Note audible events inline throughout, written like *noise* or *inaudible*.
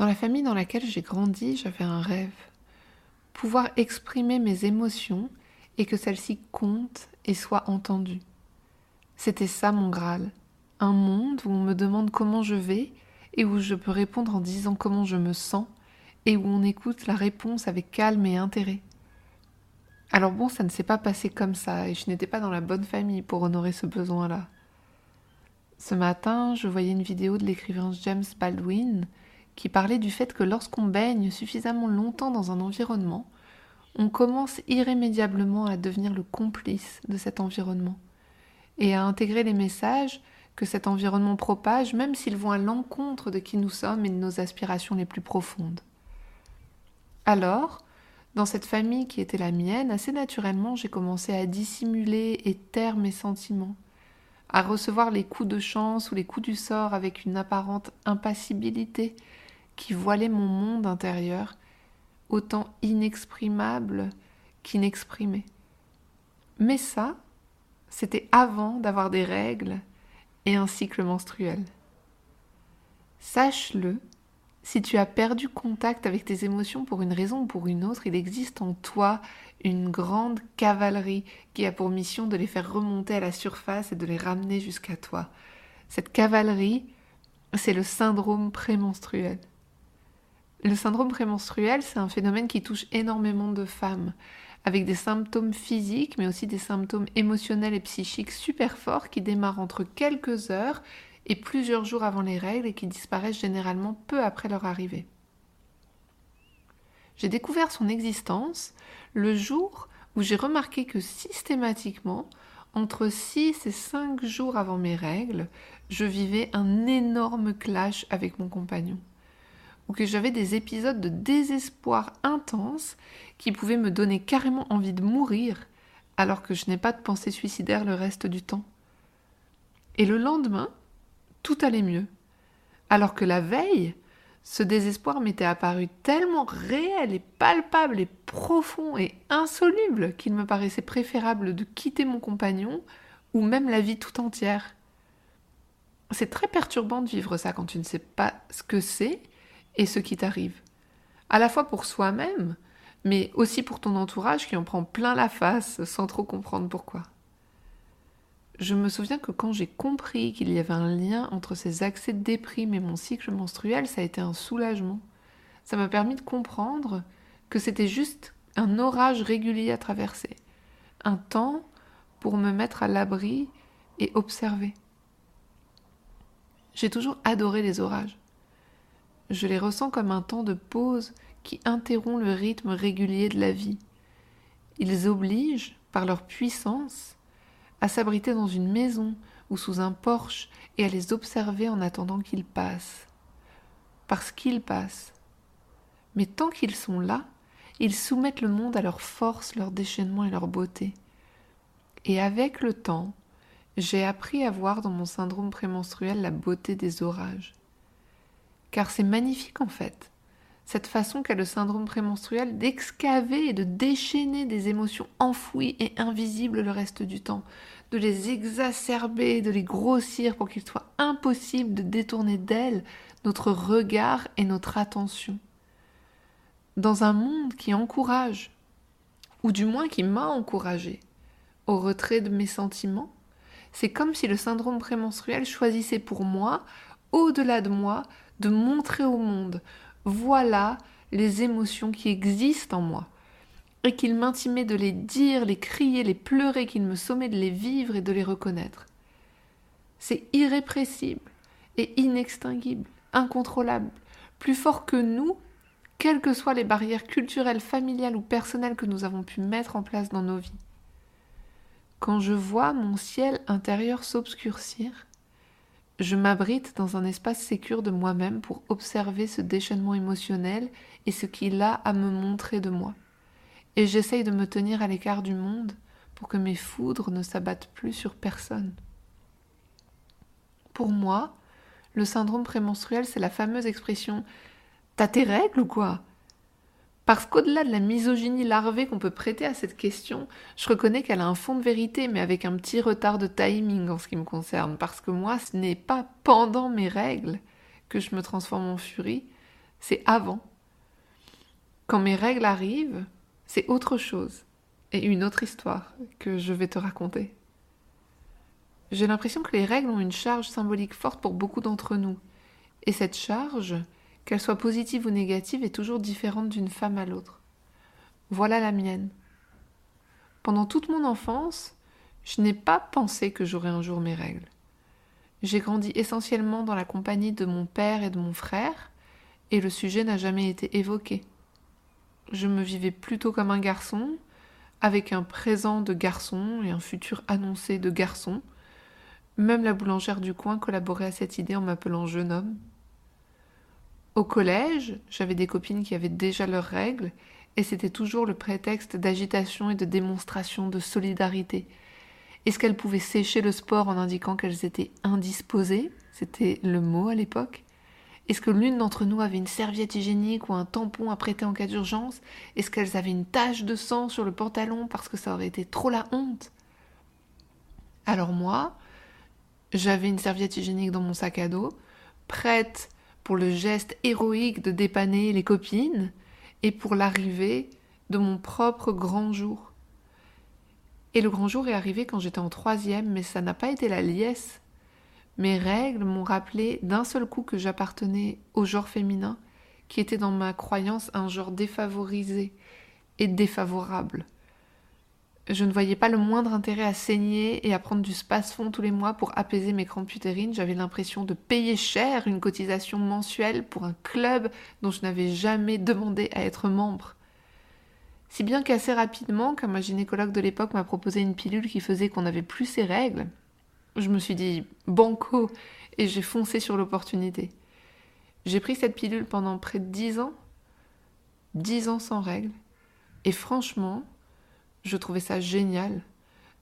Dans la famille dans laquelle j'ai grandi, j'avais un rêve. Pouvoir exprimer mes émotions et que celles-ci comptent et soient entendues. C'était ça mon Graal un monde où on me demande comment je vais et où je peux répondre en disant comment je me sens et où on écoute la réponse avec calme et intérêt. Alors bon, ça ne s'est pas passé comme ça et je n'étais pas dans la bonne famille pour honorer ce besoin-là. Ce matin, je voyais une vidéo de l'écrivain James Baldwin qui parlait du fait que lorsqu'on baigne suffisamment longtemps dans un environnement, on commence irrémédiablement à devenir le complice de cet environnement et à intégrer les messages que cet environnement propage, même s'ils vont à l'encontre de qui nous sommes et de nos aspirations les plus profondes. Alors, dans cette famille qui était la mienne, assez naturellement, j'ai commencé à dissimuler et taire mes sentiments, à recevoir les coups de chance ou les coups du sort avec une apparente impassibilité qui voilait mon monde intérieur, autant inexprimable qu'inexprimé. Mais ça, c'était avant d'avoir des règles et un cycle menstruel. Sache-le, si tu as perdu contact avec tes émotions pour une raison ou pour une autre, il existe en toi une grande cavalerie qui a pour mission de les faire remonter à la surface et de les ramener jusqu'à toi. Cette cavalerie, c'est le syndrome prémenstruel. Le syndrome prémenstruel, c'est un phénomène qui touche énormément de femmes avec des symptômes physiques, mais aussi des symptômes émotionnels et psychiques super forts qui démarrent entre quelques heures et plusieurs jours avant les règles et qui disparaissent généralement peu après leur arrivée. J'ai découvert son existence le jour où j'ai remarqué que systématiquement, entre 6 et 5 jours avant mes règles, je vivais un énorme clash avec mon compagnon ou que j'avais des épisodes de désespoir intense qui pouvaient me donner carrément envie de mourir alors que je n'ai pas de pensée suicidaire le reste du temps. Et le lendemain, tout allait mieux. Alors que la veille, ce désespoir m'était apparu tellement réel et palpable et profond et insoluble qu'il me paraissait préférable de quitter mon compagnon ou même la vie tout entière. C'est très perturbant de vivre ça quand tu ne sais pas ce que c'est et ce qui t'arrive. À la fois pour soi-même, mais aussi pour ton entourage qui en prend plein la face sans trop comprendre pourquoi. Je me souviens que quand j'ai compris qu'il y avait un lien entre ces accès de déprime et mon cycle menstruel, ça a été un soulagement. Ça m'a permis de comprendre que c'était juste un orage régulier à traverser, un temps pour me mettre à l'abri et observer. J'ai toujours adoré les orages. Je les ressens comme un temps de pause qui interrompt le rythme régulier de la vie. Ils obligent, par leur puissance, à s'abriter dans une maison ou sous un porche et à les observer en attendant qu'ils passent. Parce qu'ils passent. Mais tant qu'ils sont là, ils soumettent le monde à leur force, leur déchaînement et leur beauté. Et avec le temps, j'ai appris à voir dans mon syndrome prémenstruel la beauté des orages. Car c'est magnifique en fait, cette façon qu'a le syndrome prémenstruel d'excaver et de déchaîner des émotions enfouies et invisibles le reste du temps, de les exacerber, de les grossir pour qu'il soit impossible de détourner d'elles notre regard et notre attention. Dans un monde qui encourage, ou du moins qui m'a encouragé, au retrait de mes sentiments, c'est comme si le syndrome prémenstruel choisissait pour moi, au-delà de moi, de montrer au monde, voilà les émotions qui existent en moi, et qu'il m'intimait de les dire, les crier, les pleurer, qu'il me sommait de les vivre et de les reconnaître. C'est irrépressible et inextinguible, incontrôlable, plus fort que nous, quelles que soient les barrières culturelles, familiales ou personnelles que nous avons pu mettre en place dans nos vies. Quand je vois mon ciel intérieur s'obscurcir, je m'abrite dans un espace sécure de moi-même pour observer ce déchaînement émotionnel et ce qu'il a à me montrer de moi. Et j'essaye de me tenir à l'écart du monde pour que mes foudres ne s'abattent plus sur personne. Pour moi, le syndrome prémenstruel, c'est la fameuse expression T'as tes règles ou quoi? Parce qu'au-delà de la misogynie larvée qu'on peut prêter à cette question, je reconnais qu'elle a un fond de vérité, mais avec un petit retard de timing en ce qui me concerne. Parce que moi, ce n'est pas pendant mes règles que je me transforme en furie, c'est avant. Quand mes règles arrivent, c'est autre chose et une autre histoire que je vais te raconter. J'ai l'impression que les règles ont une charge symbolique forte pour beaucoup d'entre nous. Et cette charge, qu'elle soit positive ou négative, est toujours différente d'une femme à l'autre. Voilà la mienne. Pendant toute mon enfance, je n'ai pas pensé que j'aurais un jour mes règles. J'ai grandi essentiellement dans la compagnie de mon père et de mon frère, et le sujet n'a jamais été évoqué. Je me vivais plutôt comme un garçon, avec un présent de garçon et un futur annoncé de garçon, même la boulangère du coin collaborait à cette idée en m'appelant jeune homme. Au collège, j'avais des copines qui avaient déjà leurs règles, et c'était toujours le prétexte d'agitation et de démonstration de solidarité. Est-ce qu'elles pouvaient sécher le sport en indiquant qu'elles étaient indisposées? C'était le mot à l'époque. Est-ce que l'une d'entre nous avait une serviette hygiénique ou un tampon à prêter en cas d'urgence? Est-ce qu'elles avaient une tache de sang sur le pantalon parce que ça aurait été trop la honte? Alors moi, j'avais une serviette hygiénique dans mon sac à dos, prête pour le geste héroïque de dépanner les copines et pour l'arrivée de mon propre grand jour. Et le grand jour est arrivé quand j'étais en troisième, mais ça n'a pas été la liesse. Mes règles m'ont rappelé d'un seul coup que j'appartenais au genre féminin, qui était dans ma croyance un genre défavorisé et défavorable. Je ne voyais pas le moindre intérêt à saigner et à prendre du space-fond tous les mois pour apaiser mes crampes utérines. J'avais l'impression de payer cher une cotisation mensuelle pour un club dont je n'avais jamais demandé à être membre. Si bien qu'assez rapidement, quand ma gynécologue de l'époque m'a proposé une pilule qui faisait qu'on n'avait plus ses règles, je me suis dit banco et j'ai foncé sur l'opportunité. J'ai pris cette pilule pendant près de dix ans, dix ans sans règles, et franchement, je trouvais ça génial.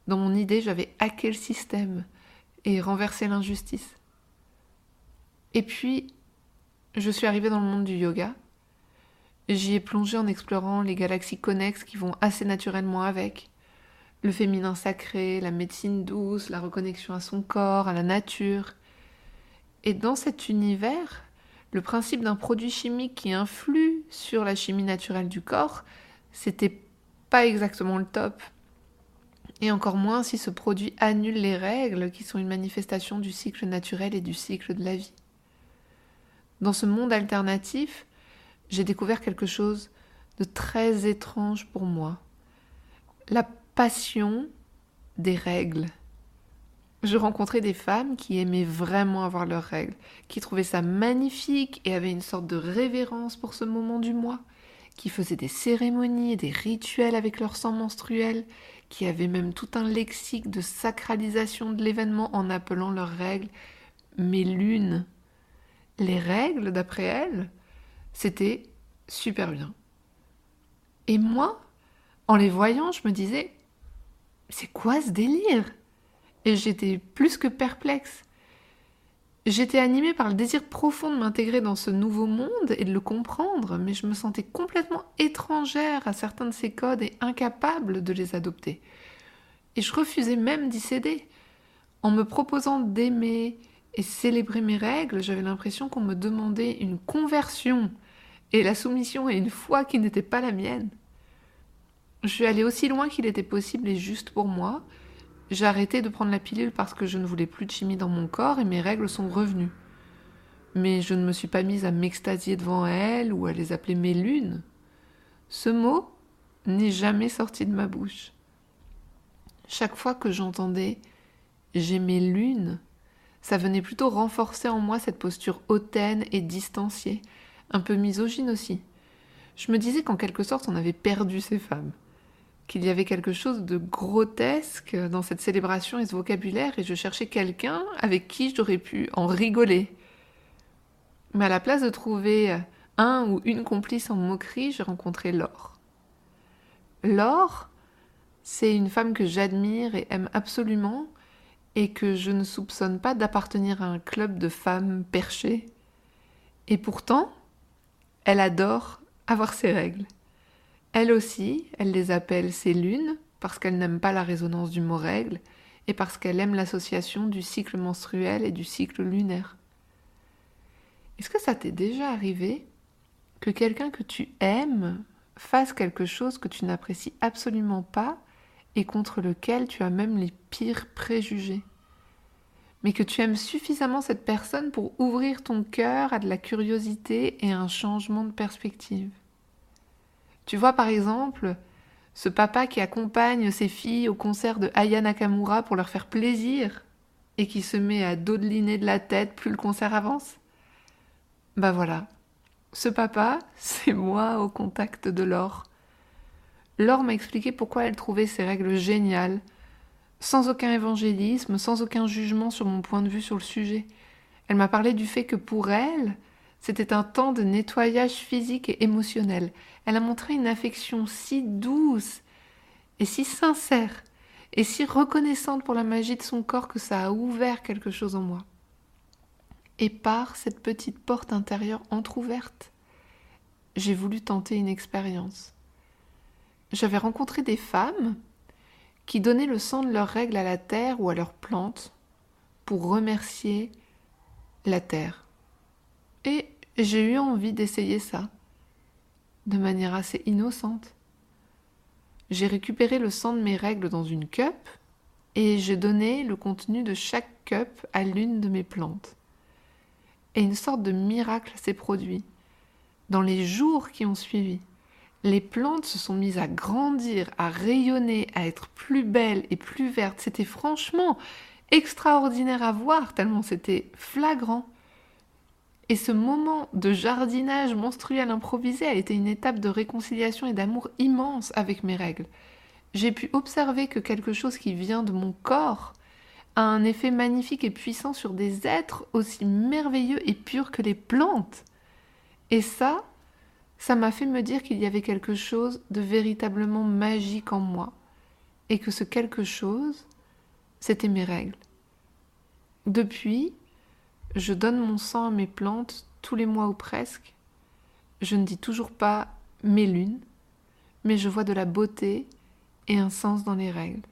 Dans mon idée, j'avais hacké le système et renversé l'injustice. Et puis, je suis arrivée dans le monde du yoga. J'y ai plongé en explorant les galaxies connexes qui vont assez naturellement avec. Le féminin sacré, la médecine douce, la reconnexion à son corps, à la nature. Et dans cet univers, le principe d'un produit chimique qui influe sur la chimie naturelle du corps, c'était pas exactement le top. Et encore moins si ce produit annule les règles qui sont une manifestation du cycle naturel et du cycle de la vie. Dans ce monde alternatif, j'ai découvert quelque chose de très étrange pour moi. La passion des règles. Je rencontrais des femmes qui aimaient vraiment avoir leurs règles, qui trouvaient ça magnifique et avaient une sorte de révérence pour ce moment du mois, qui faisaient des cérémonies et des rituels avec leur sang menstruel, qui avaient même tout un lexique de sacralisation de l'événement en appelant leurs règles mes lunes. Les règles, d'après elles, c'était super bien. Et moi, en les voyant, je me disais, c'est quoi ce délire? Et j'étais plus que perplexe. J'étais animée par le désir profond de m'intégrer dans ce nouveau monde et de le comprendre, mais je me sentais complètement étrangère à certains de ces codes et incapable de les adopter. Et je refusais même d'y céder. En me proposant d'aimer et célébrer mes règles, j'avais l'impression qu'on me demandait une conversion et la soumission à une foi qui n'était pas la mienne. Je suis allée aussi loin qu'il était possible et juste pour moi, j'ai arrêté de prendre la pilule parce que je ne voulais plus de chimie dans mon corps et mes règles sont revenues. Mais je ne me suis pas mise à m'extasier devant elles ou à les appeler mes lunes. Ce mot n'est jamais sorti de ma bouche. Chaque fois que j'entendais j'ai mes lunes, ça venait plutôt renforcer en moi cette posture hautaine et distanciée, un peu misogyne aussi. Je me disais qu'en quelque sorte on avait perdu ces femmes. Qu'il y avait quelque chose de grotesque dans cette célébration et ce vocabulaire, et je cherchais quelqu'un avec qui j'aurais pu en rigoler. Mais à la place de trouver un ou une complice en moquerie, j'ai rencontré Laure. Laure, c'est une femme que j'admire et aime absolument, et que je ne soupçonne pas d'appartenir à un club de femmes perchées. Et pourtant, elle adore avoir ses règles. Elle aussi, elle les appelle ses lunes, parce qu'elle n'aime pas la résonance du mot règle, et parce qu'elle aime l'association du cycle menstruel et du cycle lunaire. Est-ce que ça t'est déjà arrivé que quelqu'un que tu aimes fasse quelque chose que tu n'apprécies absolument pas et contre lequel tu as même les pires préjugés? Mais que tu aimes suffisamment cette personne pour ouvrir ton cœur à de la curiosité et un changement de perspective? Tu vois par exemple ce papa qui accompagne ses filles au concert de Aya Nakamura pour leur faire plaisir et qui se met à dodeliner de la tête plus le concert avance? Bah voilà, ce papa, *laughs* c'est moi au contact de Laure. Laure m'a expliqué pourquoi elle trouvait ces règles géniales, sans aucun évangélisme, sans aucun jugement sur mon point de vue sur le sujet. Elle m'a parlé du fait que pour elle, c'était un temps de nettoyage physique et émotionnel. Elle a montré une affection si douce et si sincère et si reconnaissante pour la magie de son corps que ça a ouvert quelque chose en moi. Et par cette petite porte intérieure entr'ouverte, j'ai voulu tenter une expérience. J'avais rencontré des femmes qui donnaient le sang de leurs règles à la terre ou à leurs plantes pour remercier la terre. J'ai eu envie d'essayer ça, de manière assez innocente. J'ai récupéré le sang de mes règles dans une cup et j'ai donné le contenu de chaque cup à l'une de mes plantes. Et une sorte de miracle s'est produit dans les jours qui ont suivi. Les plantes se sont mises à grandir, à rayonner, à être plus belles et plus vertes. C'était franchement extraordinaire à voir, tellement c'était flagrant. Et ce moment de jardinage monstruel improvisé a été une étape de réconciliation et d'amour immense avec mes règles. J'ai pu observer que quelque chose qui vient de mon corps a un effet magnifique et puissant sur des êtres aussi merveilleux et purs que les plantes. Et ça, ça m'a fait me dire qu'il y avait quelque chose de véritablement magique en moi, et que ce quelque chose, c'était mes règles. Depuis, je donne mon sang à mes plantes tous les mois ou presque. Je ne dis toujours pas mes lunes, mais je vois de la beauté et un sens dans les règles.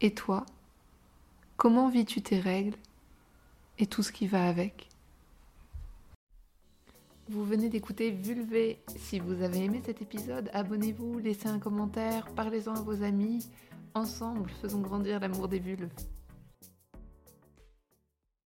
Et toi, comment vis-tu tes règles et tout ce qui va avec? Vous venez d'écouter Vulvé. Si vous avez aimé cet épisode, abonnez-vous, laissez un commentaire, parlez-en à vos amis. Ensemble, faisons grandir l'amour des vulves.